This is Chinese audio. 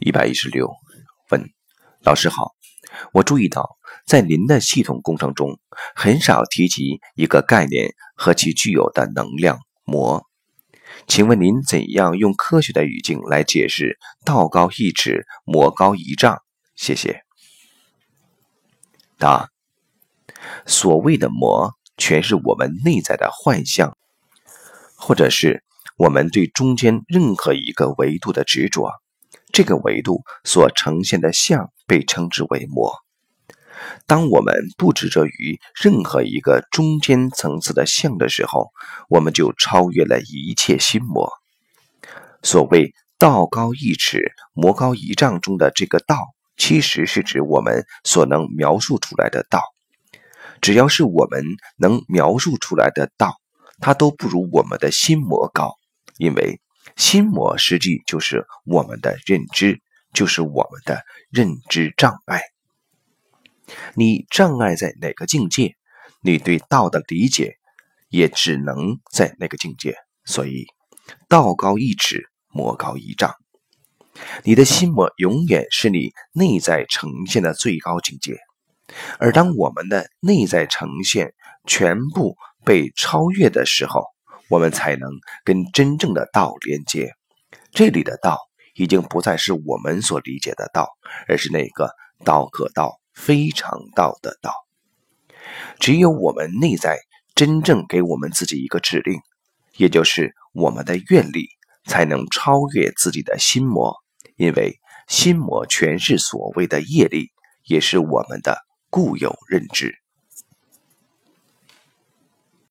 一百一十六，问老师好，我注意到在您的系统工程中，很少提及一个概念和其具有的能量魔，请问您怎样用科学的语境来解释“道高一尺，魔高一丈”？谢谢。答：所谓的魔，全是我们内在的幻象，或者是我们对中间任何一个维度的执着。这个维度所呈现的相被称之为魔。当我们不执着于任何一个中间层次的相的时候，我们就超越了一切心魔。所谓“道高一尺，魔高一丈”中的这个“道”，其实是指我们所能描述出来的道。只要是我们能描述出来的道，它都不如我们的心魔高，因为。心魔实际就是我们的认知，就是我们的认知障碍。你障碍在哪个境界，你对道的理解也只能在那个境界。所以，道高一尺，魔高一丈。你的心魔永远是你内在呈现的最高境界。而当我们的内在呈现全部被超越的时候，我们才能跟真正的道连接。这里的道已经不再是我们所理解的道，而是那个道可道非常道的道。只有我们内在真正给我们自己一个指令，也就是我们的愿力，才能超越自己的心魔。因为心魔全是所谓的业力，也是我们的固有认知。